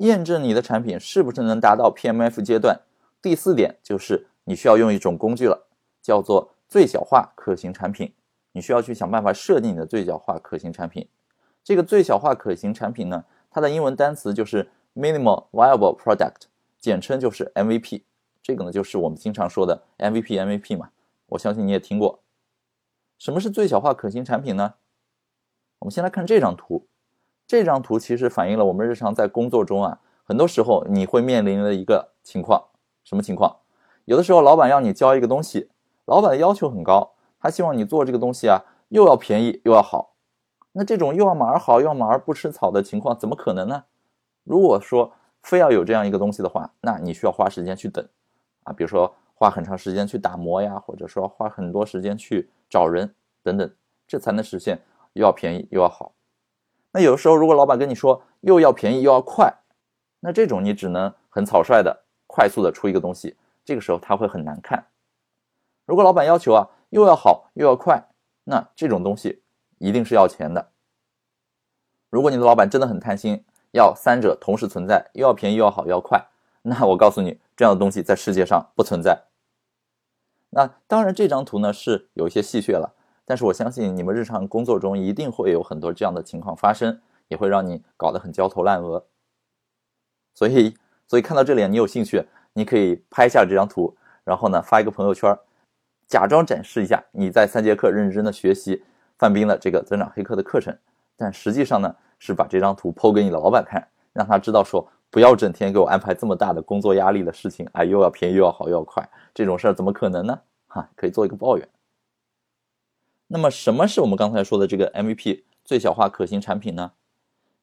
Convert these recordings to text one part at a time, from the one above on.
验证你的产品是不是能达到 PMF 阶段。第四点就是你需要用一种工具了，叫做最小化可行产品。你需要去想办法设定你的最小化可行产品。这个最小化可行产品呢，它的英文单词就是 Minimal Viable Product，简称就是 MVP。这个呢，就是我们经常说的 MVP，MVP 嘛。我相信你也听过。什么是最小化可行产品呢？我们先来看这张图。这张图其实反映了我们日常在工作中啊，很多时候你会面临的一个情况。什么情况？有的时候老板要你交一个东西，老板的要求很高，他希望你做这个东西啊，又要便宜又要好。那这种又要马儿好又要马儿不吃草的情况，怎么可能呢？如果说非要有这样一个东西的话，那你需要花时间去等啊，比如说花很长时间去打磨呀，或者说花很多时间去找人等等，这才能实现又要便宜又要好。那有的时候如果老板跟你说又要便宜又要快，那这种你只能很草率的快速的出一个东西，这个时候他会很难看。如果老板要求啊又要好又要快，那这种东西。一定是要钱的。如果你的老板真的很贪心，要三者同时存在，又要便宜又要好又要快，那我告诉你，这样的东西在世界上不存在。那当然，这张图呢是有一些戏谑了，但是我相信你们日常工作中一定会有很多这样的情况发生，也会让你搞得很焦头烂额。所以，所以看到这里你有兴趣，你可以拍下这张图，然后呢发一个朋友圈，假装展示一下你在三节课认真的学习。范冰的这个增长黑客的课程，但实际上呢，是把这张图抛给你的老板看，让他知道说，不要整天给我安排这么大的工作压力的事情，哎，又要便宜又要好又要快，这种事儿怎么可能呢？哈，可以做一个抱怨。那么，什么是我们刚才说的这个 MVP 最小化可行产品呢？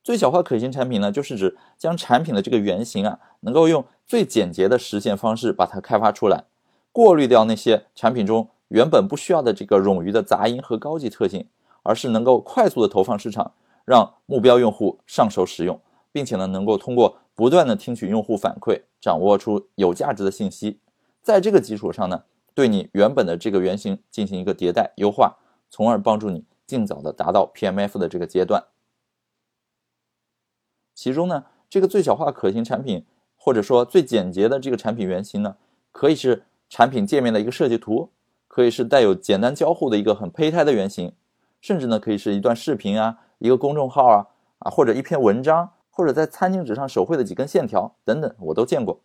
最小化可行产品呢，就是指将产品的这个原型啊，能够用最简洁的实现方式把它开发出来，过滤掉那些产品中。原本不需要的这个冗余的杂音和高级特性，而是能够快速的投放市场，让目标用户上手使用，并且呢，能够通过不断的听取用户反馈，掌握出有价值的信息，在这个基础上呢，对你原本的这个原型进行一个迭代优化，从而帮助你尽早的达到 PMF 的这个阶段。其中呢，这个最小化可行产品，或者说最简洁的这个产品原型呢，可以是产品界面的一个设计图。可以是带有简单交互的一个很胚胎的原型，甚至呢可以是一段视频啊，一个公众号啊，啊或者一篇文章，或者在餐巾纸上手绘的几根线条等等，我都见过。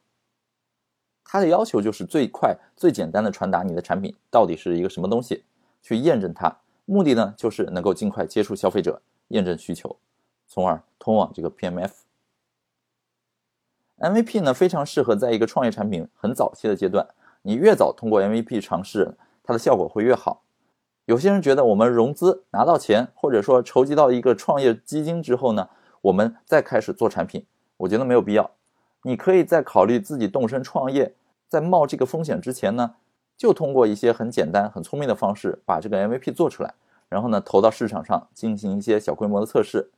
它的要求就是最快、最简单的传达你的产品到底是一个什么东西，去验证它。目的呢就是能够尽快接触消费者，验证需求，从而通往这个 PMF。MVP 呢非常适合在一个创业产品很早期的阶段，你越早通过 MVP 尝试。它的效果会越好。有些人觉得，我们融资拿到钱，或者说筹集到一个创业基金之后呢，我们再开始做产品，我觉得没有必要。你可以在考虑自己动身创业，在冒这个风险之前呢，就通过一些很简单、很聪明的方式，把这个 MVP 做出来，然后呢，投到市场上进行一些小规模的测试。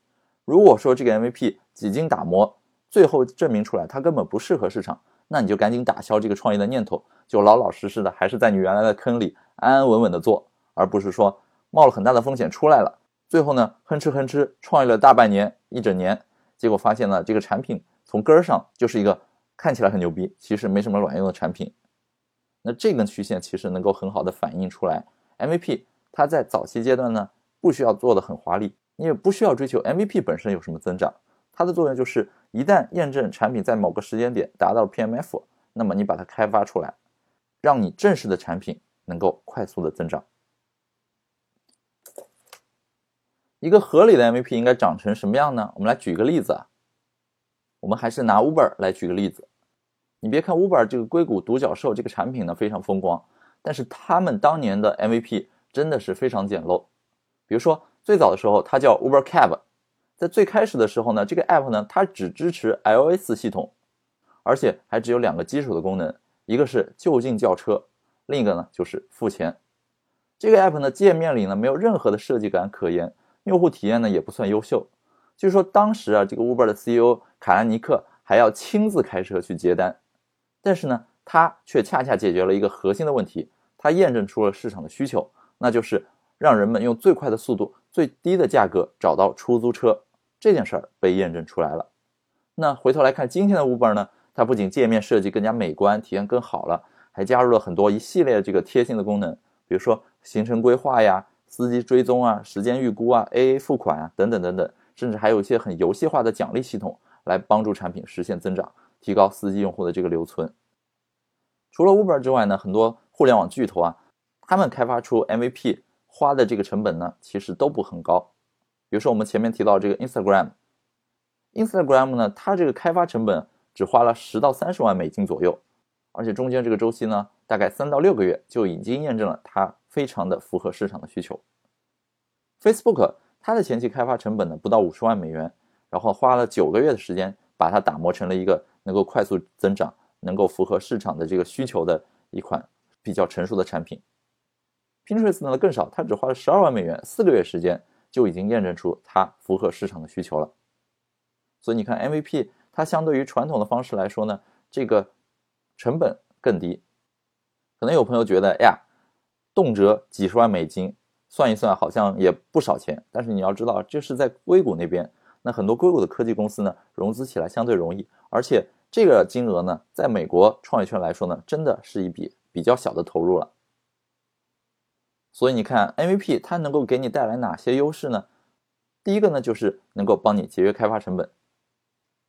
如果说这个 MVP 几经打磨，最后证明出来它根本不适合市场。那你就赶紧打消这个创业的念头，就老老实实的，还是在你原来的坑里安安稳稳的做，而不是说冒了很大的风险出来了，最后呢哼哧哼哧创业了大半年一整年，结果发现呢这个产品从根儿上就是一个看起来很牛逼，其实没什么卵用的产品。那这根曲线其实能够很好的反映出来，MVP 它在早期阶段呢不需要做的很华丽，你也不需要追求 MVP 本身有什么增长。它的作用就是，一旦验证产品在某个时间点达到了 PMF，那么你把它开发出来，让你正式的产品能够快速的增长。一个合理的 MVP 应该长成什么样呢？我们来举个例子啊，我们还是拿 Uber 来举个例子。你别看 Uber 这个硅谷独角兽这个产品呢非常风光，但是他们当年的 MVP 真的是非常简陋。比如说最早的时候，它叫 Uber Cab。在最开始的时候呢，这个 app 呢，它只支持 iOS 系统，而且还只有两个基础的功能，一个是就近叫车，另一个呢就是付钱。这个 app 呢，界面里呢没有任何的设计感可言，用户体验呢也不算优秀。据说当时啊，这个 Uber 的 CEO 卡兰尼克还要亲自开车去接单，但是呢，它却恰恰解决了一个核心的问题，它验证出了市场的需求，那就是让人们用最快的速度。最低的价格找到出租车这件事儿被验证出来了，那回头来看今天的 Uber 呢，它不仅界面设计更加美观，体验更好了，还加入了很多一系列这个贴心的功能，比如说行程规划呀、司机追踪啊、时间预估啊、AA 付款啊等等等等，甚至还有一些很游戏化的奖励系统，来帮助产品实现增长，提高司机用户的这个留存。除了 Uber 之外呢，很多互联网巨头啊，他们开发出 MVP 花的这个成本呢，其实都不很高。比如说我们前面提到这个 Instagram，Instagram 呢，它这个开发成本只花了十到三十万美金左右，而且中间这个周期呢，大概三到六个月就已经验证了它非常的符合市场的需求。Facebook 它的前期开发成本呢不到五十万美元，然后花了九个月的时间把它打磨成了一个能够快速增长。能够符合市场的这个需求的一款比较成熟的产品，Pinterest 呢更少，它只花了十二万美元，四个月时间就已经验证出它符合市场的需求了。所以你看 MVP，它相对于传统的方式来说呢，这个成本更低。可能有朋友觉得，哎呀，动辄几十万美金，算一算好像也不少钱。但是你要知道，这是在硅谷那边，那很多硅谷的科技公司呢，融资起来相对容易，而且。这个金额呢，在美国创业圈来说呢，真的是一笔比较小的投入了。所以你看，MVP 它能够给你带来哪些优势呢？第一个呢，就是能够帮你节约开发成本，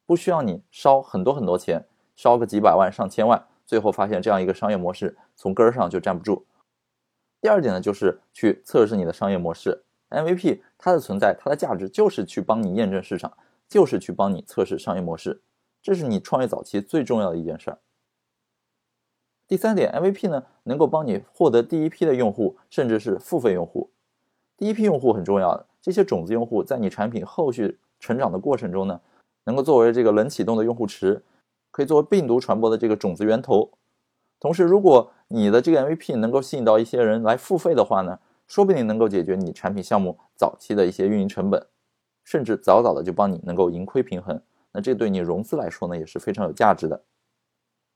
不需要你烧很多很多钱，烧个几百万、上千万，最后发现这样一个商业模式从根儿上就站不住。第二点呢，就是去测试你的商业模式。MVP 它的存在，它的价值就是去帮你验证市场，就是去帮你测试商业模式。这是你创业早期最重要的一件事儿。第三点，MVP 呢能够帮你获得第一批的用户，甚至是付费用户。第一批用户很重要的，这些种子用户在你产品后续成长的过程中呢，能够作为这个冷启动的用户池，可以作为病毒传播的这个种子源头。同时，如果你的这个 MVP 能够吸引到一些人来付费的话呢，说不定能够解决你产品项目早期的一些运营成本，甚至早早的就帮你能够盈亏平衡。那这对你融资来说呢也是非常有价值的。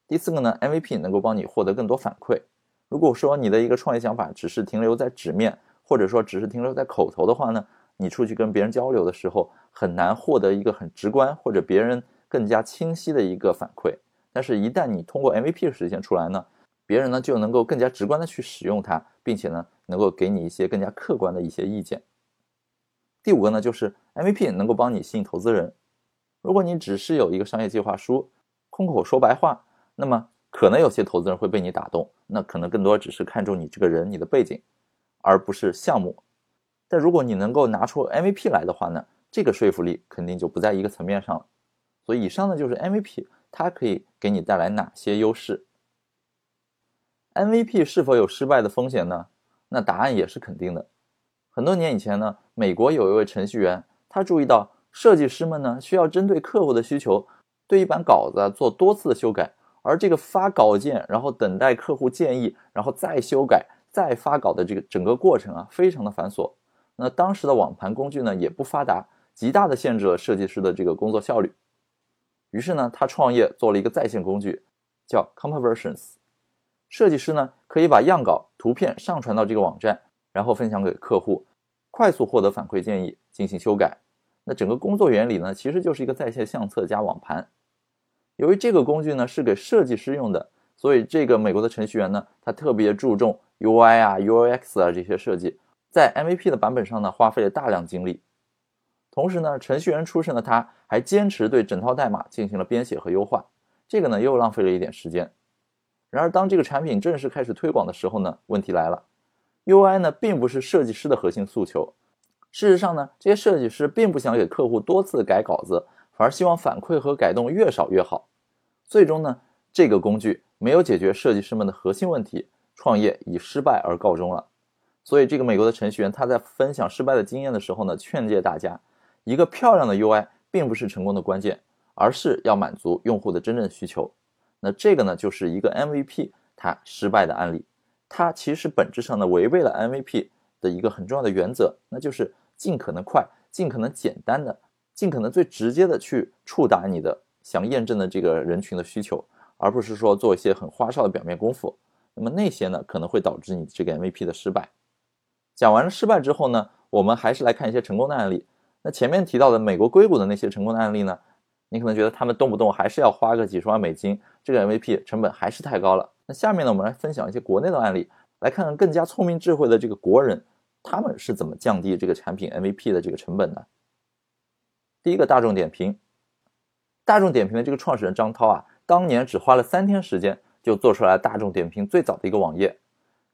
第四个呢，MVP 能够帮你获得更多反馈。如果说你的一个创业想法只是停留在纸面，或者说只是停留在口头的话呢，你出去跟别人交流的时候很难获得一个很直观或者别人更加清晰的一个反馈。但是，一旦你通过 MVP 实现出来呢，别人呢就能够更加直观的去使用它，并且呢能够给你一些更加客观的一些意见。第五个呢，就是 MVP 能够帮你吸引投资人。如果你只是有一个商业计划书，空口说白话，那么可能有些投资人会被你打动，那可能更多只是看中你这个人、你的背景，而不是项目。但如果你能够拿出 MVP 来的话呢，这个说服力肯定就不在一个层面上了。所以以上呢就是 MVP，它可以给你带来哪些优势？MVP 是否有失败的风险呢？那答案也是肯定的。很多年以前呢，美国有一位程序员，他注意到。设计师们呢，需要针对客户的需求，对一版稿子做多次的修改，而这个发稿件，然后等待客户建议，然后再修改、再发稿的这个整个过程啊，非常的繁琐。那当时的网盘工具呢，也不发达，极大的限制了设计师的这个工作效率。于是呢，他创业做了一个在线工具，叫 Compositions。设计师呢，可以把样稿、图片上传到这个网站，然后分享给客户，快速获得反馈建议，进行修改。那整个工作原理呢，其实就是一个在线相册加网盘。由于这个工具呢是给设计师用的，所以这个美国的程序员呢，他特别注重 UI 啊、UX 啊这些设计，在 MVP 的版本上呢花费了大量精力。同时呢，程序员出身的他还坚持对整套代码进行了编写和优化，这个呢又浪费了一点时间。然而，当这个产品正式开始推广的时候呢，问题来了，UI 呢并不是设计师的核心诉求。事实上呢，这些设计师并不想给客户多次改稿子，反而希望反馈和改动越少越好。最终呢，这个工具没有解决设计师们的核心问题，创业以失败而告终了。所以，这个美国的程序员他在分享失败的经验的时候呢，劝诫大家：一个漂亮的 UI 并不是成功的关键，而是要满足用户的真正需求。那这个呢，就是一个 MVP 它失败的案例，它其实本质上呢违背了 MVP。的一个很重要的原则，那就是尽可能快、尽可能简单的、尽可能最直接的去触达你的想验证的这个人群的需求，而不是说做一些很花哨的表面功夫。那么那些呢，可能会导致你这个 MVP 的失败。讲完了失败之后呢，我们还是来看一些成功的案例。那前面提到的美国硅谷的那些成功的案例呢，你可能觉得他们动不动还是要花个几十万美金，这个 MVP 成本还是太高了。那下面呢，我们来分享一些国内的案例，来看看更加聪明智慧的这个国人，他们是怎么降低这个产品 MVP 的这个成本的。第一个，大众点评。大众点评的这个创始人张涛啊，当年只花了三天时间就做出来大众点评最早的一个网页。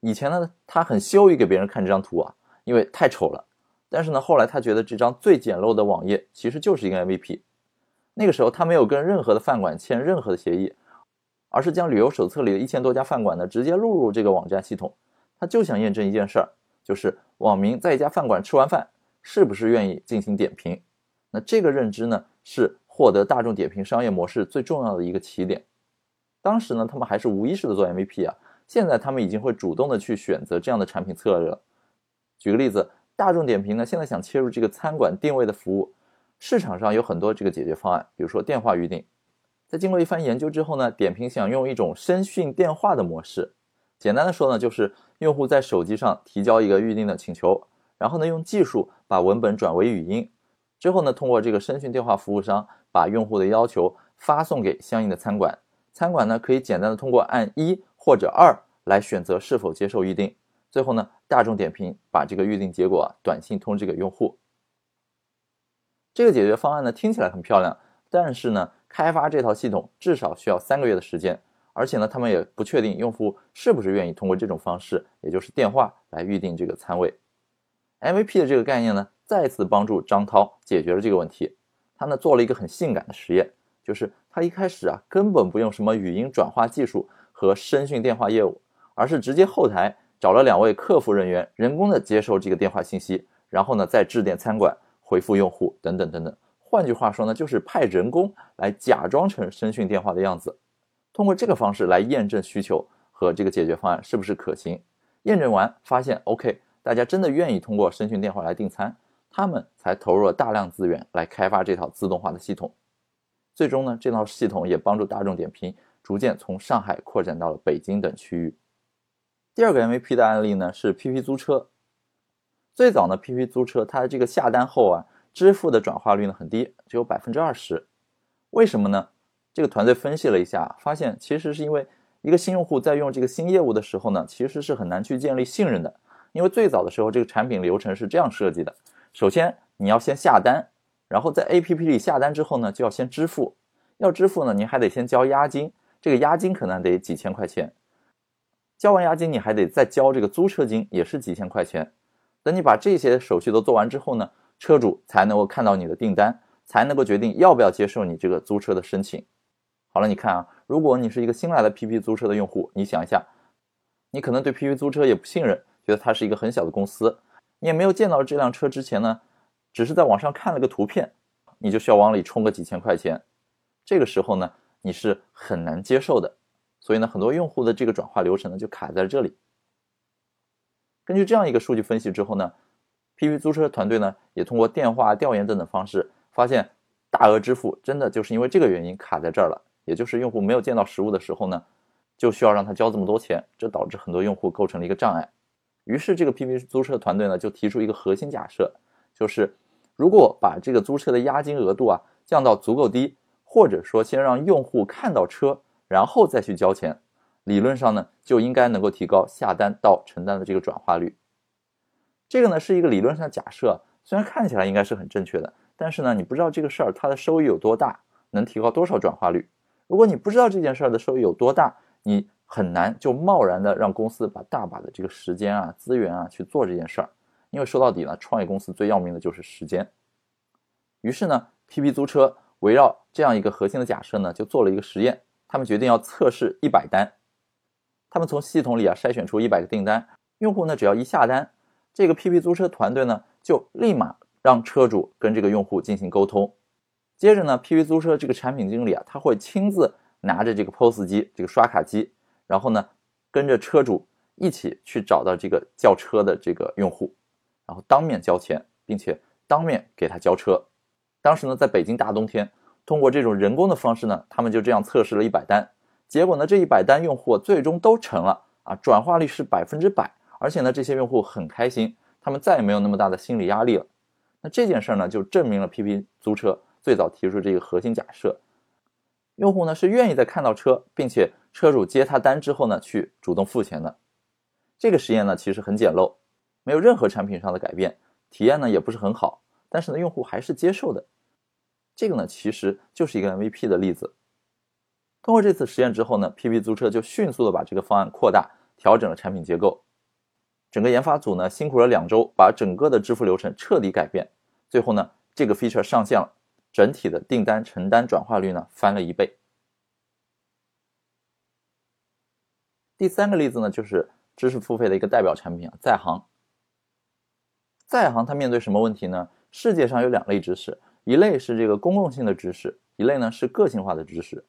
以前呢，他很羞于给别人看这张图啊，因为太丑了。但是呢，后来他觉得这张最简陋的网页其实就是一个 MVP。那个时候他没有跟任何的饭馆签任何的协议，而是将旅游手册里的一千多家饭馆呢直接录入这个网站系统。他就想验证一件事儿，就是网民在一家饭馆吃完饭是不是愿意进行点评。那这个认知呢，是获得大众点评商业模式最重要的一个起点。当时呢，他们还是无意识的做 MVP 啊，现在他们已经会主动的去选择这样的产品策略了。举个例子，大众点评呢，现在想切入这个餐馆定位的服务。市场上有很多这个解决方案，比如说电话预订。在经过一番研究之后呢，点评想用一种声讯电话的模式。简单的说呢，就是用户在手机上提交一个预订的请求，然后呢用技术把文本转为语音，之后呢通过这个声讯电话服务商把用户的要求发送给相应的餐馆，餐馆呢可以简单的通过按一或者二来选择是否接受预订，最后呢大众点评把这个预订结果短信通知给用户。这个解决方案呢听起来很漂亮，但是呢，开发这套系统至少需要三个月的时间，而且呢，他们也不确定用户是不是愿意通过这种方式，也就是电话来预定这个餐位。MVP 的这个概念呢，再次帮助张涛解决了这个问题。他呢做了一个很性感的实验，就是他一开始啊根本不用什么语音转化技术和声讯电话业务，而是直接后台找了两位客服人员，人工的接收这个电话信息，然后呢再致电餐馆。回复用户等等等等，换句话说呢，就是派人工来假装成声讯电话的样子，通过这个方式来验证需求和这个解决方案是不是可行。验证完发现 OK，大家真的愿意通过声讯电话来订餐，他们才投入了大量资源来开发这套自动化的系统。最终呢，这套系统也帮助大众点评逐渐从上海扩展到了北京等区域。第二个 MVP 的案例呢是 PP 租车。最早呢，PP 租车它这个下单后啊，支付的转化率呢很低，只有百分之二十。为什么呢？这个团队分析了一下，发现其实是因为一个新用户在用这个新业务的时候呢，其实是很难去建立信任的。因为最早的时候，这个产品流程是这样设计的：首先你要先下单，然后在 APP 里下单之后呢，就要先支付。要支付呢，您还得先交押金，这个押金可能得几千块钱。交完押金，你还得再交这个租车金，也是几千块钱。等你把这些手续都做完之后呢，车主才能够看到你的订单，才能够决定要不要接受你这个租车的申请。好了，你看啊，如果你是一个新来的 PP 租车的用户，你想一下，你可能对 PP 租车也不信任，觉得它是一个很小的公司，你也没有见到这辆车之前呢，只是在网上看了个图片，你就需要往里充个几千块钱，这个时候呢，你是很难接受的。所以呢，很多用户的这个转化流程呢，就卡在这里。根据这样一个数据分析之后呢，PP 租车团队呢也通过电话调研等等方式，发现大额支付真的就是因为这个原因卡在这儿了。也就是用户没有见到实物的时候呢，就需要让他交这么多钱，这导致很多用户构成了一个障碍。于是这个 PP 租车团队呢就提出一个核心假设，就是如果把这个租车的押金额度啊降到足够低，或者说先让用户看到车，然后再去交钱。理论上呢，就应该能够提高下单到承担的这个转化率。这个呢是一个理论上假设，虽然看起来应该是很正确的，但是呢，你不知道这个事儿它的收益有多大，能提高多少转化率。如果你不知道这件事儿的收益有多大，你很难就贸然的让公司把大把的这个时间啊、资源啊去做这件事儿。因为说到底呢，创业公司最要命的就是时间。于是呢，PP 租车围绕这样一个核心的假设呢，就做了一个实验，他们决定要测试一百单。他们从系统里啊筛选出一百个订单，用户呢只要一下单，这个 PP 租车团队呢就立马让车主跟这个用户进行沟通。接着呢，PP 租车这个产品经理啊，他会亲自拿着这个 POS 机、这个刷卡机，然后呢跟着车主一起去找到这个叫车的这个用户，然后当面交钱，并且当面给他交车。当时呢，在北京大冬天，通过这种人工的方式呢，他们就这样测试了一百单。结果呢，这一百单用户最终都成了啊，转化率是百分之百，而且呢，这些用户很开心，他们再也没有那么大的心理压力了。那这件事呢，就证明了 PP 租车最早提出这个核心假设。用户呢是愿意在看到车，并且车主接他单之后呢去主动付钱的。这个实验呢其实很简陋，没有任何产品上的改变，体验呢也不是很好，但是呢用户还是接受的。这个呢其实就是一个 MVP 的例子。通过这次实验之后呢，PP 租车就迅速的把这个方案扩大，调整了产品结构。整个研发组呢辛苦了两周，把整个的支付流程彻底改变。最后呢，这个 feature 上线了。整体的订单承单转化率呢翻了一倍。第三个例子呢，就是知识付费的一个代表产品啊，在行。在行它面对什么问题呢？世界上有两类知识，一类是这个公共性的知识，一类呢是个性化的知识。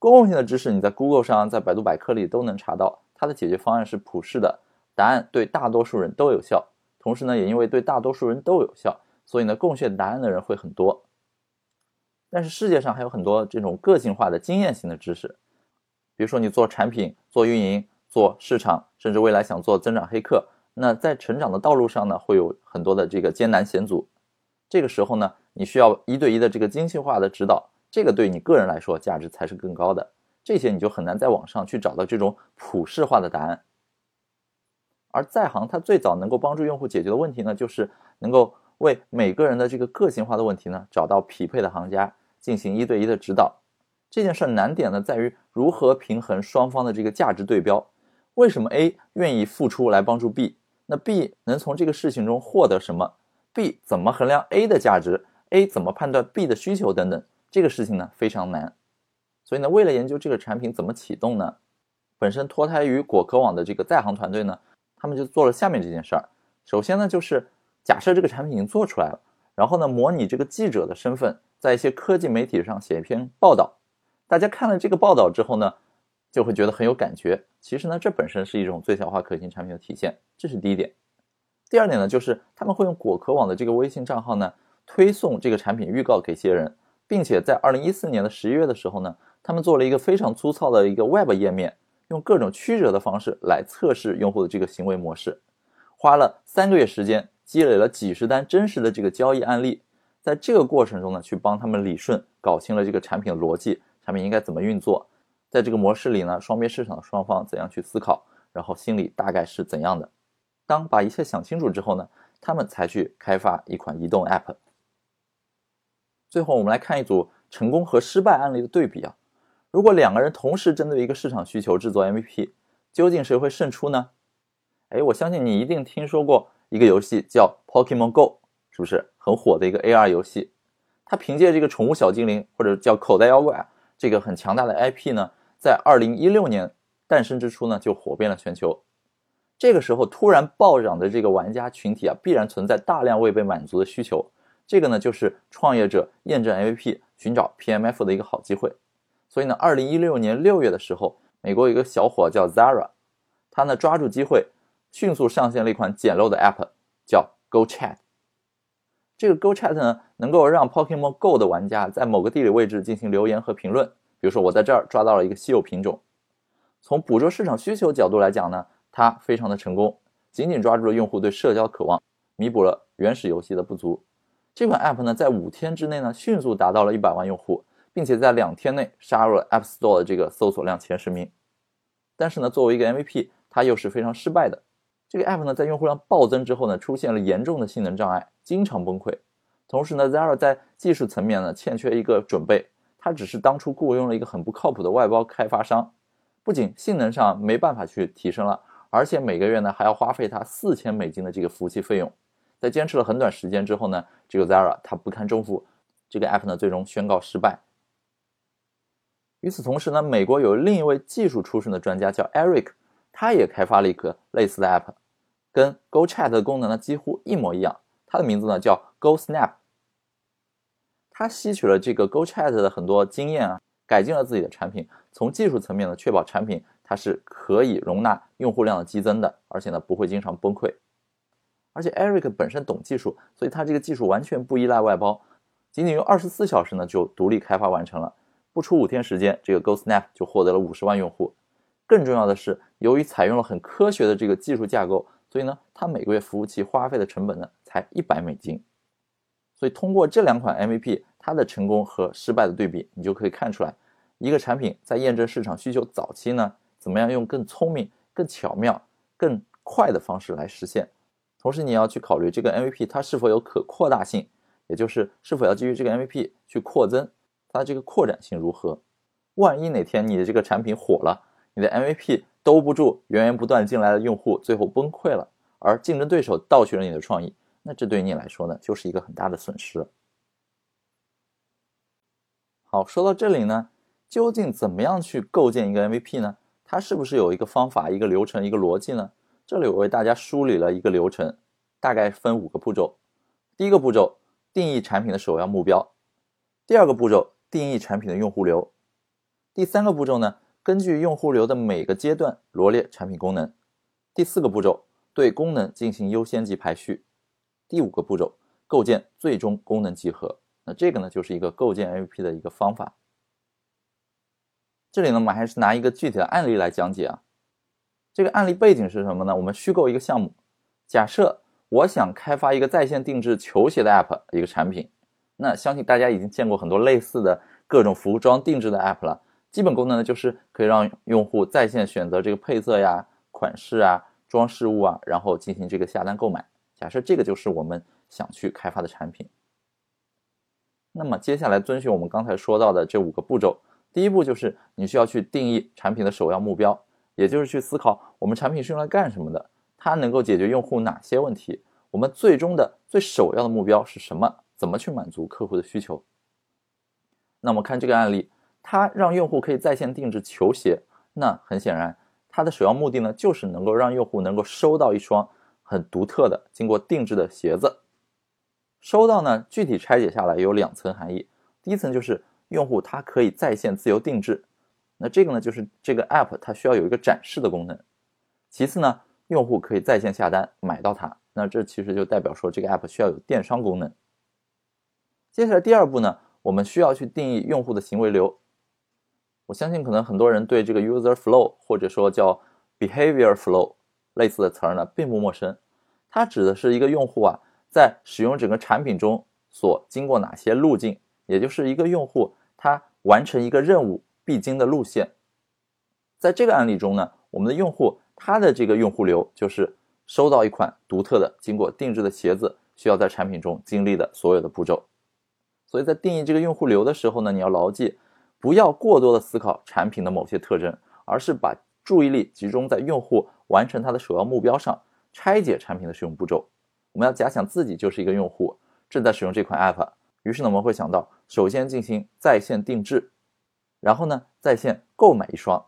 公共性的知识你在 Google 上、在百度百科里都能查到，它的解决方案是普世的，答案对大多数人都有效。同时呢，也因为对大多数人都有效，所以呢，贡献答案的人会很多。但是世界上还有很多这种个性化的经验型的知识，比如说你做产品、做运营、做市场，甚至未来想做增长黑客，那在成长的道路上呢，会有很多的这个艰难险阻。这个时候呢，你需要一对一的这个精细化的指导，这个对你个人来说价值才是更高的。这些你就很难在网上去找到这种普世化的答案。而在行它最早能够帮助用户解决的问题呢，就是能够为每个人的这个个性化的问题呢，找到匹配的行家。进行一对一的指导，这件事难点呢在于如何平衡双方的这个价值对标。为什么 A 愿意付出来帮助 B？那 B 能从这个事情中获得什么？B 怎么衡量 A 的价值？A 怎么判断 B 的需求等等？这个事情呢非常难。所以呢，为了研究这个产品怎么启动呢，本身脱胎于果壳网的这个在行团队呢，他们就做了下面这件事儿。首先呢，就是假设这个产品已经做出来了，然后呢，模拟这个记者的身份。在一些科技媒体上写一篇报道，大家看了这个报道之后呢，就会觉得很有感觉。其实呢，这本身是一种最小化可行产品的体现，这是第一点。第二点呢，就是他们会用果壳网的这个微信账号呢，推送这个产品预告给一些人，并且在二零一四年的十一月的时候呢，他们做了一个非常粗糙的一个 Web 页面，用各种曲折的方式来测试用户的这个行为模式，花了三个月时间，积累了几十单真实的这个交易案例。在这个过程中呢，去帮他们理顺、搞清了这个产品的逻辑，产品应该怎么运作，在这个模式里呢，双边市场的双方怎样去思考，然后心理大概是怎样的。当把一切想清楚之后呢，他们才去开发一款移动 App。最后，我们来看一组成功和失败案例的对比啊。如果两个人同时针对一个市场需求制作 MVP，究竟谁会胜出呢？哎，我相信你一定听说过一个游戏叫 Pokemon Go。是不是很火的一个 AR 游戏？它凭借这个宠物小精灵或者叫口袋妖怪这个很强大的 IP 呢，在二零一六年诞生之初呢，就火遍了全球。这个时候突然暴涨的这个玩家群体啊，必然存在大量未被满足的需求。这个呢，就是创业者验证 MVP、寻找 PMF 的一个好机会。所以呢，二零一六年六月的时候，美国有一个小伙叫 Zara，他呢抓住机会，迅速上线了一款简陋的 App，叫 Go Chat。这个 Go Chat 呢，能够让 Pokemon Go 的玩家在某个地理位置进行留言和评论。比如说，我在这儿抓到了一个稀有品种。从捕捉市场需求角度来讲呢，它非常的成功，紧紧抓住了用户对社交渴望，弥补了原始游戏的不足。这款 App 呢，在五天之内呢，迅速达到了一百万用户，并且在两天内杀入了 App Store 的这个搜索量前十名。但是呢，作为一个 MVP，它又是非常失败的。这个 app 呢，在用户量暴增之后呢，出现了严重的性能障碍，经常崩溃。同时呢，Zara 在技术层面呢，欠缺一个准备，它只是当初雇佣了一个很不靠谱的外包开发商，不仅性能上没办法去提升了，而且每个月呢还要花费它四千美金的这个服务器费用。在坚持了很短时间之后呢，这个 Zara 它不堪重负，这个 app 呢最终宣告失败。与此同时呢，美国有另一位技术出身的专家叫 Eric。他也开发了一个类似的 app，跟 Go Chat 的功能呢几乎一模一样。它的名字呢叫 Go Snap。他吸取了这个 Go Chat 的很多经验啊，改进了自己的产品，从技术层面呢确保产品它是可以容纳用户量的激增的，而且呢不会经常崩溃。而且 Eric 本身懂技术，所以他这个技术完全不依赖外包，仅仅用二十四小时呢就独立开发完成了，不出五天时间，这个 Go Snap 就获得了五十万用户。更重要的是，由于采用了很科学的这个技术架构，所以呢，它每个月服务器花费的成本呢才一百美金。所以通过这两款 MVP，它的成功和失败的对比，你就可以看出来，一个产品在验证市场需求早期呢，怎么样用更聪明、更巧妙、更快的方式来实现。同时，你要去考虑这个 MVP 它是否有可扩大性，也就是是否要基于这个 MVP 去扩增，它的这个扩展性如何？万一哪天你的这个产品火了，你的 MVP 兜不住源源不断进来的用户，最后崩溃了，而竞争对手盗取了你的创意。那这对于你来说呢，就是一个很大的损失。好，说到这里呢，究竟怎么样去构建一个 MVP 呢？它是不是有一个方法、一个流程、一个逻辑呢？这里我为大家梳理了一个流程，大概分五个步骤。第一个步骤，定义产品的首要目标；第二个步骤，定义产品的用户流；第三个步骤呢，根据用户流的每个阶段罗列产品功能；第四个步骤，对功能进行优先级排序。第五个步骤，构建最终功能集合。那这个呢，就是一个构建 MVP 的一个方法。这里呢，我们还是拿一个具体的案例来讲解啊。这个案例背景是什么呢？我们虚构一个项目，假设我想开发一个在线定制球鞋的 App 一个产品。那相信大家已经见过很多类似的各种服装定制的 App 了。基本功能呢，就是可以让用户在线选择这个配色呀、款式啊、装饰物啊，然后进行这个下单购买。假设这个就是我们想去开发的产品，那么接下来遵循我们刚才说到的这五个步骤，第一步就是你需要去定义产品的首要目标，也就是去思考我们产品是用来干什么的，它能够解决用户哪些问题，我们最终的最首要的目标是什么，怎么去满足客户的需求。那么看这个案例，它让用户可以在线定制球鞋，那很显然，它的首要目的呢，就是能够让用户能够收到一双。很独特的、经过定制的鞋子，收到呢？具体拆解下来有两层含义。第一层就是用户他可以在线自由定制，那这个呢就是这个 app 它需要有一个展示的功能。其次呢，用户可以在线下单买到它，那这其实就代表说这个 app 需要有电商功能。接下来第二步呢，我们需要去定义用户的行为流。我相信可能很多人对这个 user flow 或者说叫 behavior flow。类似的词儿呢，并不陌生。它指的是一个用户啊，在使用整个产品中所经过哪些路径，也就是一个用户他完成一个任务必经的路线。在这个案例中呢，我们的用户他的这个用户流就是收到一款独特的、经过定制的鞋子，需要在产品中经历的所有的步骤。所以在定义这个用户流的时候呢，你要牢记，不要过多的思考产品的某些特征，而是把注意力集中在用户。完成它的首要目标上，拆解产品的使用步骤。我们要假想自己就是一个用户，正在使用这款 app。于是呢，我们会想到，首先进行在线定制，然后呢，在线购买一双，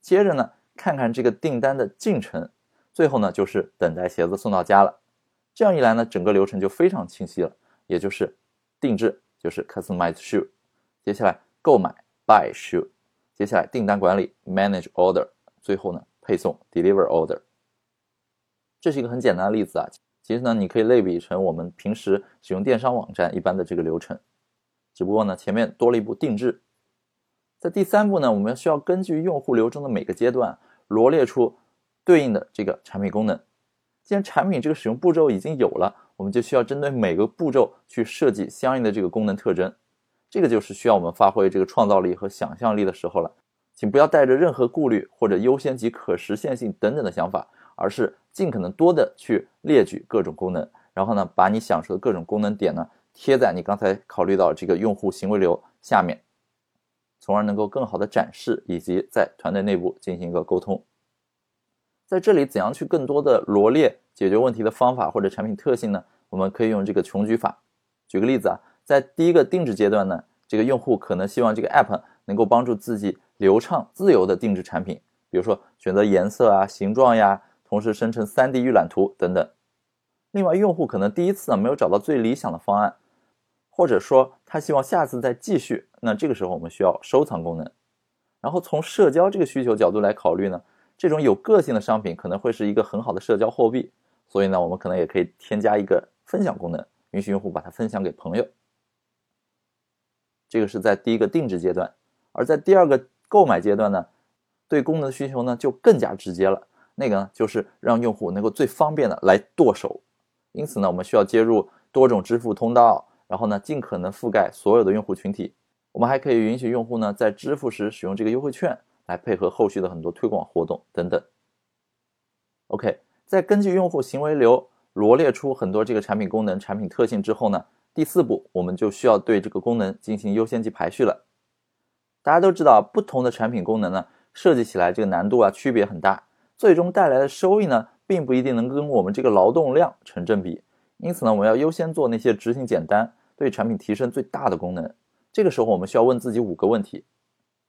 接着呢，看看这个订单的进程，最后呢，就是等待鞋子送到家了。这样一来呢，整个流程就非常清晰了。也就是定制就是 customize shoe，接下来购买 buy shoe，接下来订单管理 manage order，最后呢。配送 deliver order，这是一个很简单的例子啊。其实呢，你可以类比成我们平时使用电商网站一般的这个流程，只不过呢，前面多了一步定制。在第三步呢，我们需要根据用户流中的每个阶段罗列出对应的这个产品功能。既然产品这个使用步骤已经有了，我们就需要针对每个步骤去设计相应的这个功能特征。这个就是需要我们发挥这个创造力和想象力的时候了。请不要带着任何顾虑或者优先级可实现性等等的想法，而是尽可能多的去列举各种功能，然后呢，把你想说的各种功能点呢贴在你刚才考虑到这个用户行为流下面，从而能够更好的展示以及在团队内部进行一个沟通。在这里，怎样去更多的罗列解决问题的方法或者产品特性呢？我们可以用这个穷举法。举个例子啊，在第一个定制阶段呢，这个用户可能希望这个 app 能够帮助自己。流畅自由的定制产品，比如说选择颜色啊、形状呀，同时生成 3D 预览图等等。另外，用户可能第一次啊没有找到最理想的方案，或者说他希望下次再继续，那这个时候我们需要收藏功能。然后从社交这个需求角度来考虑呢，这种有个性的商品可能会是一个很好的社交货币，所以呢，我们可能也可以添加一个分享功能，允许用户把它分享给朋友。这个是在第一个定制阶段，而在第二个。购买阶段呢，对功能的需求呢就更加直接了。那个呢就是让用户能够最方便的来剁手。因此呢，我们需要接入多种支付通道，然后呢，尽可能覆盖所有的用户群体。我们还可以允许用户呢在支付时使用这个优惠券，来配合后续的很多推广活动等等。OK，在根据用户行为流罗列出很多这个产品功能、产品特性之后呢，第四步我们就需要对这个功能进行优先级排序了。大家都知道，不同的产品功能呢，设计起来这个难度啊区别很大，最终带来的收益呢，并不一定能跟我们这个劳动量成正比。因此呢，我们要优先做那些执行简单、对产品提升最大的功能。这个时候，我们需要问自己五个问题，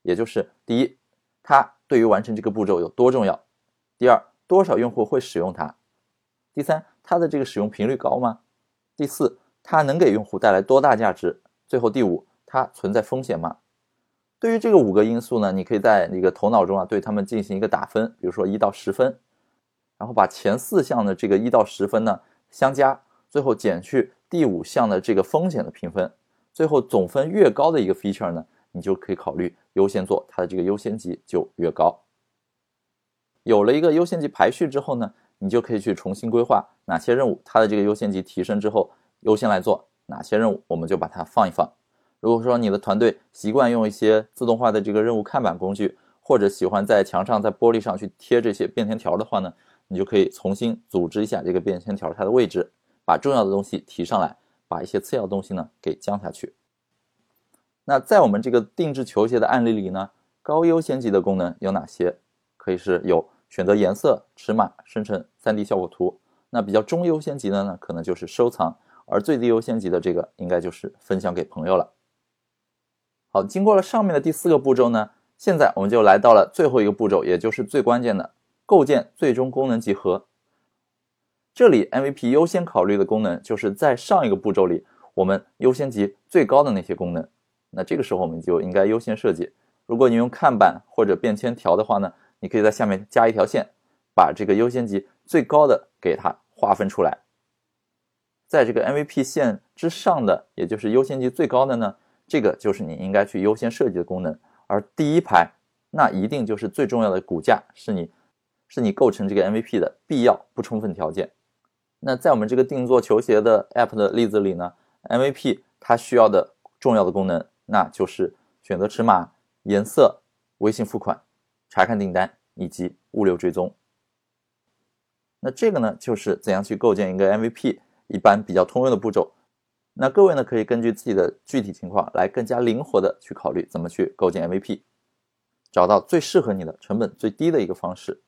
也就是：第一，它对于完成这个步骤有多重要；第二，多少用户会使用它；第三，它的这个使用频率高吗？第四，它能给用户带来多大价值？最后第五，它存在风险吗？对于这个五个因素呢，你可以在那个头脑中啊，对他们进行一个打分，比如说一到十分，然后把前四项的这个一到十分呢相加，最后减去第五项的这个风险的评分，最后总分越高的一个 feature 呢，你就可以考虑优先做，它的这个优先级就越高。有了一个优先级排序之后呢，你就可以去重新规划哪些任务它的这个优先级提升之后优先来做，哪些任务我们就把它放一放。如果说你的团队习惯用一些自动化的这个任务看板工具，或者喜欢在墙上、在玻璃上去贴这些便签条的话呢，你就可以重新组织一下这个便签条它的位置，把重要的东西提上来，把一些次要的东西呢给降下去。那在我们这个定制球鞋的案例里呢，高优先级的功能有哪些？可以是有选择颜色、尺码、生成 3D 效果图。那比较中优先级的呢，可能就是收藏，而最低优先级的这个应该就是分享给朋友了。好，经过了上面的第四个步骤呢，现在我们就来到了最后一个步骤，也就是最关键的构建最终功能集合。这里 MVP 优先考虑的功能，就是在上一个步骤里我们优先级最高的那些功能。那这个时候我们就应该优先设计。如果你用看板或者便签条的话呢，你可以在下面加一条线，把这个优先级最高的给它划分出来。在这个 MVP 线之上的，也就是优先级最高的呢。这个就是你应该去优先设计的功能，而第一排那一定就是最重要的骨架，是你是你构成这个 MVP 的必要不充分条件。那在我们这个定做球鞋的 App 的例子里呢，MVP 它需要的重要的功能，那就是选择尺码、颜色、微信付款、查看订单以及物流追踪。那这个呢，就是怎样去构建一个 MVP，一般比较通用的步骤。那各位呢，可以根据自己的具体情况来更加灵活的去考虑怎么去构建 MVP，找到最适合你的、成本最低的一个方式。